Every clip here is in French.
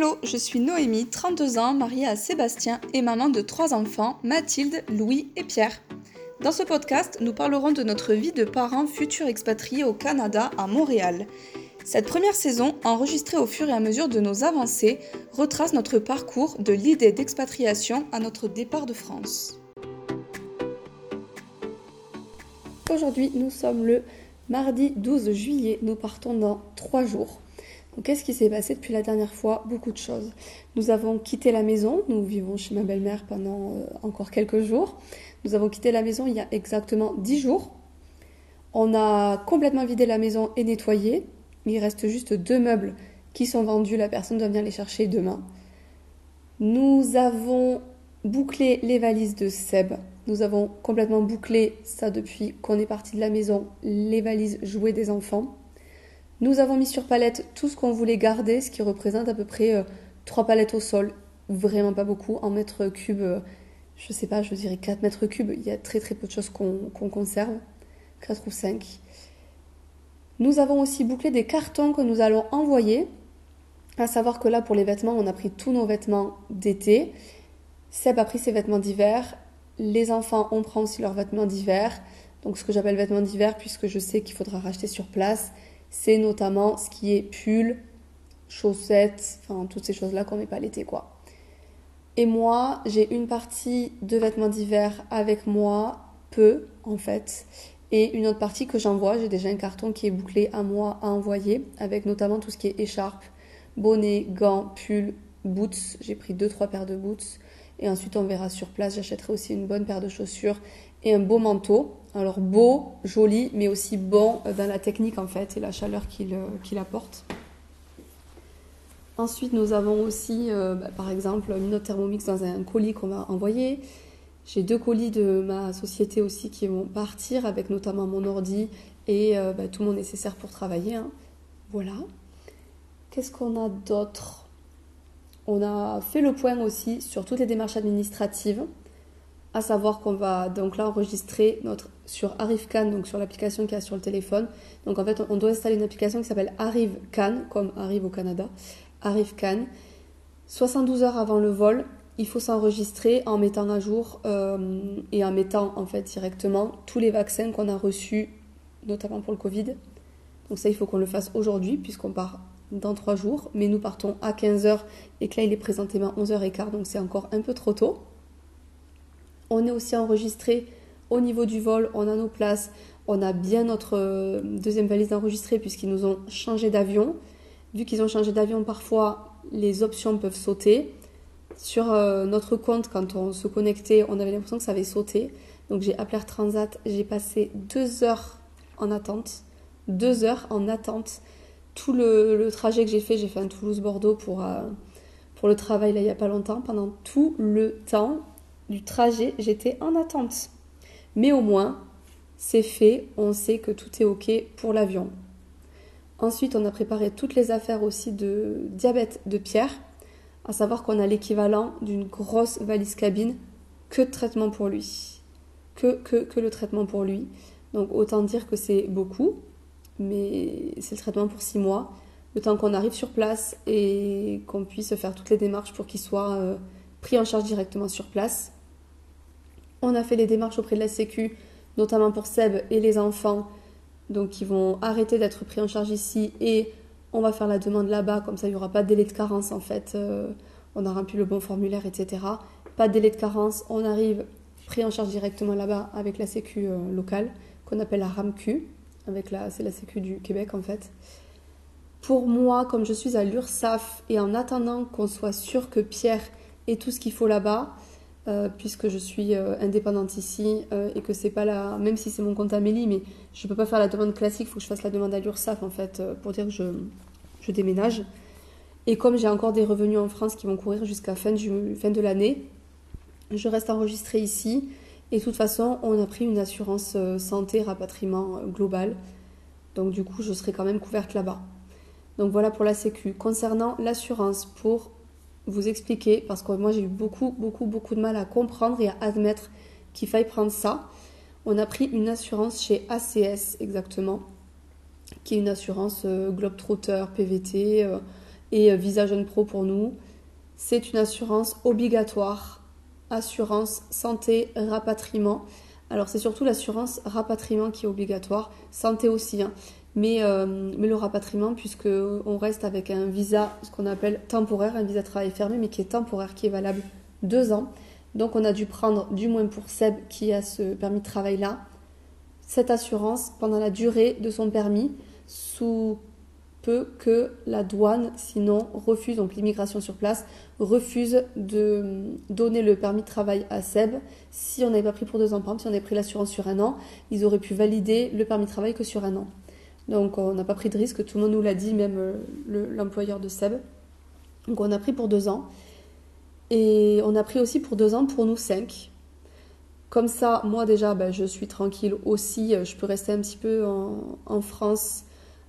Hello, je suis Noémie, 32 ans, mariée à Sébastien et maman de trois enfants, Mathilde, Louis et Pierre. Dans ce podcast, nous parlerons de notre vie de parents futurs expatriés au Canada, à Montréal. Cette première saison, enregistrée au fur et à mesure de nos avancées, retrace notre parcours de l'idée d'expatriation à notre départ de France. Aujourd'hui, nous sommes le mardi 12 juillet. Nous partons dans trois jours. Qu'est-ce qui s'est passé depuis la dernière fois? Beaucoup de choses. Nous avons quitté la maison. Nous vivons chez ma belle-mère pendant euh, encore quelques jours. Nous avons quitté la maison il y a exactement dix jours. On a complètement vidé la maison et nettoyé. Il reste juste deux meubles qui sont vendus. La personne doit venir les chercher demain. Nous avons bouclé les valises de Seb. Nous avons complètement bouclé ça depuis qu'on est parti de la maison, les valises jouets des enfants. Nous avons mis sur palette tout ce qu'on voulait garder, ce qui représente à peu près 3 euh, palettes au sol. Vraiment pas beaucoup. En mètres cubes, euh, je sais pas, je dirais 4 mètres cubes. Il y a très très peu de choses qu'on conserve. 4 ou 5. Nous avons aussi bouclé des cartons que nous allons envoyer. À savoir que là, pour les vêtements, on a pris tous nos vêtements d'été. Seb a pris ses vêtements d'hiver les enfants, on prend aussi leurs vêtements d'hiver. Donc ce que j'appelle vêtements d'hiver, puisque je sais qu'il faudra racheter sur place, c'est notamment ce qui est pull, chaussettes, enfin toutes ces choses-là qu'on met pas l'été quoi. Et moi, j'ai une partie de vêtements d'hiver avec moi, peu en fait, et une autre partie que j'envoie. J'ai déjà un carton qui est bouclé à moi à envoyer, avec notamment tout ce qui est écharpe, bonnet, gants, pull, boots. J'ai pris 2-3 paires de boots. Et ensuite, on verra sur place. J'achèterai aussi une bonne paire de chaussures et un beau manteau. Alors beau, joli, mais aussi bon dans la technique en fait et la chaleur qu'il euh, apporte. Ensuite, nous avons aussi, euh, bah, par exemple, une autre Thermomix dans un colis qu'on va envoyer. J'ai deux colis de ma société aussi qui vont partir, avec notamment mon ordi et euh, bah, tout mon nécessaire pour travailler. Hein. Voilà. Qu'est-ce qu'on a d'autre? On a fait le point aussi sur toutes les démarches administratives, à savoir qu'on va donc là enregistrer notre sur ArriveCan, donc sur l'application qui a sur le téléphone. Donc en fait, on doit installer une application qui s'appelle ArriveCan, comme arrive au Canada, ArriveCan. 72 heures avant le vol, il faut s'enregistrer en mettant à jour euh, et en mettant en fait directement tous les vaccins qu'on a reçus, notamment pour le Covid. Donc ça, il faut qu'on le fasse aujourd'hui puisqu'on part dans trois jours, mais nous partons à 15h et que là il est présentément 11h15, donc c'est encore un peu trop tôt. On est aussi enregistré au niveau du vol, on a nos places, on a bien notre euh, deuxième valise enregistrée puisqu'ils nous ont changé d'avion. Vu qu'ils ont changé d'avion, parfois les options peuvent sauter. Sur euh, notre compte, quand on se connectait, on avait l'impression que ça avait sauté. Donc j'ai appelé Air Transat, j'ai passé deux heures en attente. Deux heures en attente tout le, trajet que j'ai fait, j'ai fait un Toulouse-Bordeaux pour, euh, pour le travail là il n'y a pas longtemps. Pendant tout le temps du trajet, j'étais en attente. Mais au moins, c'est fait, on sait que tout est OK pour l'avion. Ensuite, on a préparé toutes les affaires aussi de diabète de Pierre, à savoir qu'on a l'équivalent d'une grosse valise cabine que de traitement pour lui. Que, que, que le traitement pour lui. Donc autant dire que c'est beaucoup mais c'est le traitement pour six mois, le temps qu'on arrive sur place et qu'on puisse faire toutes les démarches pour qu'il soit euh, pris en charge directement sur place. On a fait les démarches auprès de la Sécu, notamment pour Seb et les enfants, donc ils vont arrêter d'être pris en charge ici et on va faire la demande là-bas, comme ça il n'y aura pas de délai de carence en fait, euh, on a rempli le bon formulaire, etc. Pas de délai de carence, on arrive pris en charge directement là-bas avec la Sécu euh, locale, qu'on appelle la RAMQ la, c'est la Sécu du Québec en fait. Pour moi, comme je suis à l'URSAF et en attendant qu'on soit sûr que Pierre ait tout ce qu'il faut là-bas, euh, puisque je suis euh, indépendante ici euh, et que c'est pas là, même si c'est mon compte Amélie, mais je peux pas faire la demande classique, il faut que je fasse la demande à l'URSAF en fait pour dire que je, déménage. Et comme j'ai encore des revenus en France qui vont courir jusqu'à fin de l'année, je reste enregistrée ici et de toute façon, on a pris une assurance euh, santé rapatriement euh, global. Donc du coup, je serai quand même couverte là-bas. Donc voilà pour la Sécu. Concernant l'assurance, pour vous expliquer, parce que moi j'ai eu beaucoup, beaucoup, beaucoup de mal à comprendre et à admettre qu'il faille prendre ça. On a pris une assurance chez ACS exactement, qui est une assurance euh, Globetrotter, PVT, Et Visa Jeune Pro pour nous, c'est une assurance obligatoire, assurance santé rapatriement. Alors c'est surtout l'assurance rapatriement qui est obligatoire, santé aussi, hein. mais, euh, mais le rapatriement puisque on reste avec un visa, ce qu'on appelle temporaire, un visa de travail fermé, mais qui est temporaire, qui est valable deux ans. Donc on a dû prendre, du moins pour Seb qui a ce permis de travail là, cette assurance pendant la durée de son permis sous que la douane, sinon, refuse, donc l'immigration sur place, refuse de donner le permis de travail à Seb si on n'avait pas pris pour deux ans. Par exemple, si on avait pris l'assurance sur un an, ils auraient pu valider le permis de travail que sur un an. Donc on n'a pas pris de risque, tout le monde nous l'a dit, même euh, l'employeur de Seb. Donc on a pris pour deux ans. Et on a pris aussi pour deux ans pour nous cinq. Comme ça, moi déjà, ben, je suis tranquille aussi. Je peux rester un petit peu en France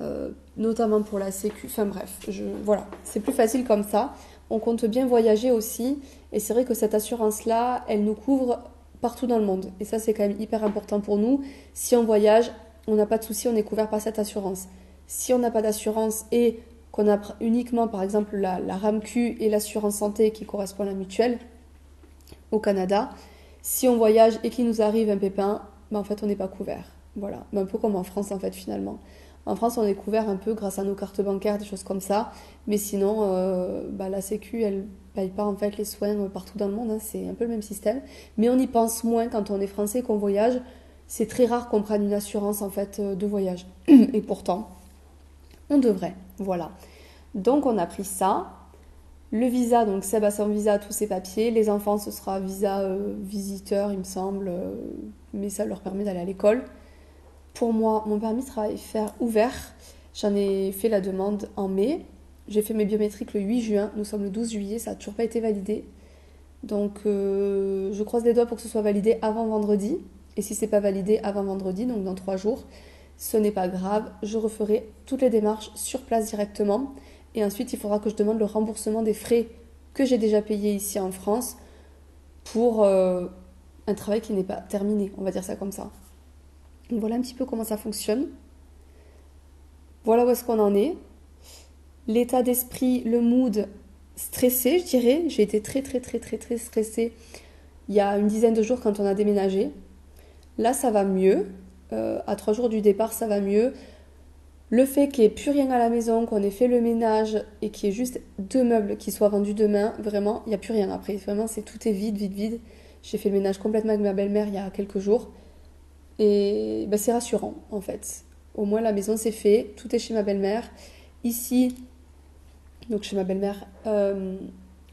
euh, notamment pour la sécu. Enfin bref, je, voilà, c'est plus facile comme ça. On compte bien voyager aussi, et c'est vrai que cette assurance-là, elle nous couvre partout dans le monde. Et ça, c'est quand même hyper important pour nous. Si on voyage, on n'a pas de souci, on est couvert par cette assurance. Si on n'a pas d'assurance et qu'on a uniquement, par exemple, la, la RAMQ et l'assurance santé qui correspond à la mutuelle au Canada, si on voyage et qu'il nous arrive un pépin, ben en fait, on n'est pas couvert. Voilà, ben un peu comme en France, en fait, finalement. En France, on est couvert un peu grâce à nos cartes bancaires, des choses comme ça. Mais sinon, euh, bah, la Sécu, elle paye pas en fait les soins partout dans le monde. Hein. C'est un peu le même système. Mais on y pense moins quand on est français qu'on voyage. C'est très rare qu'on prenne une assurance en fait euh, de voyage. Et pourtant, on devrait. Voilà. Donc on a pris ça. Le visa, donc Seb a son visa, tous ses papiers. Les enfants, ce sera visa euh, visiteur, il me semble. mais ça leur permet d'aller à l'école. Pour moi, mon permis travail faire ouvert, j'en ai fait la demande en mai. J'ai fait mes biométriques le 8 juin. Nous sommes le 12 juillet, ça n'a toujours pas été validé. Donc euh, je croise les doigts pour que ce soit validé avant vendredi. Et si c'est pas validé avant vendredi, donc dans trois jours, ce n'est pas grave. Je referai toutes les démarches sur place directement. Et ensuite, il faudra que je demande le remboursement des frais que j'ai déjà payés ici en France pour euh, un travail qui n'est pas terminé, on va dire ça comme ça. Voilà un petit peu comment ça fonctionne. Voilà où est-ce qu'on en est. L'état d'esprit, le mood stressé, je dirais. J'ai été très très très très très stressée il y a une dizaine de jours quand on a déménagé. Là, ça va mieux. Euh, à trois jours du départ, ça va mieux. Le fait qu'il n'y ait plus rien à la maison, qu'on ait fait le ménage et qu'il y ait juste deux meubles qui soient vendus demain, vraiment, il n'y a plus rien après. Vraiment, c'est tout est vide, vide, vide. J'ai fait le ménage complètement avec ma belle-mère il y a quelques jours. Et bah, c'est rassurant en fait. Au moins la maison c'est fait, tout est chez ma belle-mère. Ici, donc chez ma belle-mère, euh,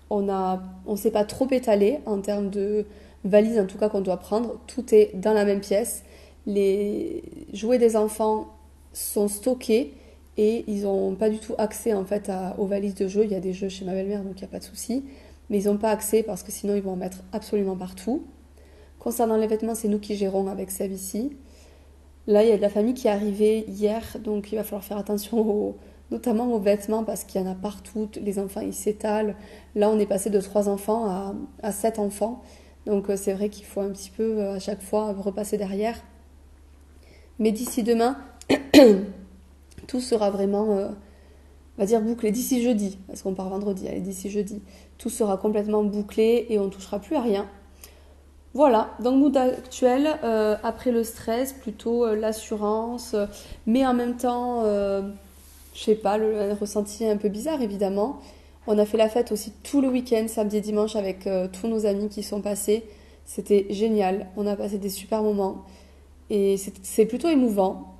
on a, on s'est pas trop étalé en termes de valises en tout cas qu'on doit prendre. Tout est dans la même pièce. Les jouets des enfants sont stockés et ils n'ont pas du tout accès en fait aux valises de jeux. Il y a des jeux chez ma belle-mère donc il n'y a pas de souci. Mais ils n'ont pas accès parce que sinon ils vont en mettre absolument partout. Concernant les vêtements, c'est nous qui gérons avec Seb ici. Là, il y a de la famille qui est arrivée hier, donc il va falloir faire attention notamment aux vêtements parce qu'il y en a partout. Les enfants, ils s'étalent. Là, on est passé de 3 enfants à, à 7 enfants. Donc euh, c'est vrai qu'il faut un petit peu euh, à chaque fois repasser derrière. Mais d'ici demain, tout sera vraiment, euh, on va dire, bouclé. D'ici jeudi, parce qu'on part vendredi, allez, d'ici jeudi, tout sera complètement bouclé et on ne touchera plus à rien. Voilà, dans le mood actuel, euh, après le stress, plutôt euh, l'assurance, euh, mais en même temps, je sais pas, le, ressenti un peu bizarre évidemment. On a fait la fête aussi tout le week-end, samedi et dimanche, avec tous nos amis qui sont passés. C'était génial, on a passé des super moments et c'est plutôt émouvant.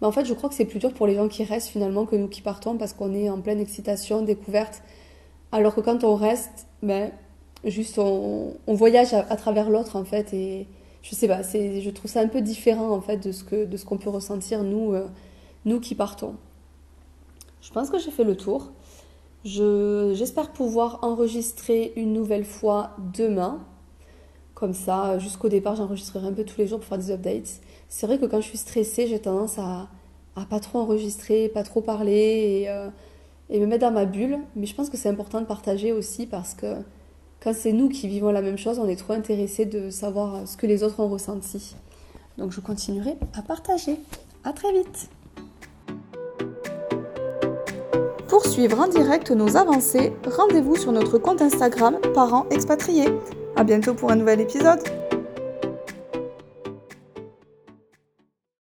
Mais en fait, je crois que c'est plus dur pour les gens qui restent finalement que nous qui partons parce qu'on est en pleine excitation, découverte. Alors que quand on reste, ben, juste on, voyage à, travers l'autre en fait et je sais pas c'est je trouve ça un peu différent en fait de ce que de ce qu'on peut ressentir nous euh, nous qui partons. Je pense que j'ai fait le tour. Je j'espère pouvoir enregistrer une nouvelle fois demain. Comme ça jusqu'au départ j'enregistrerai un peu tous les jours pour faire des updates. C'est vrai que quand je suis stressée j'ai tendance à à pas trop enregistrer pas trop parler et, euh, et me mettre dans ma bulle. Mais je pense que c'est important de partager aussi parce que quand c'est nous qui vivons la même chose, on est trop intéressés de savoir ce que les autres ont ressenti. Donc je continuerai à partager. À très vite suivre en direct nos avancées, rendez-vous sur notre compte Instagram Parents Expatriés. A bientôt pour un nouvel épisode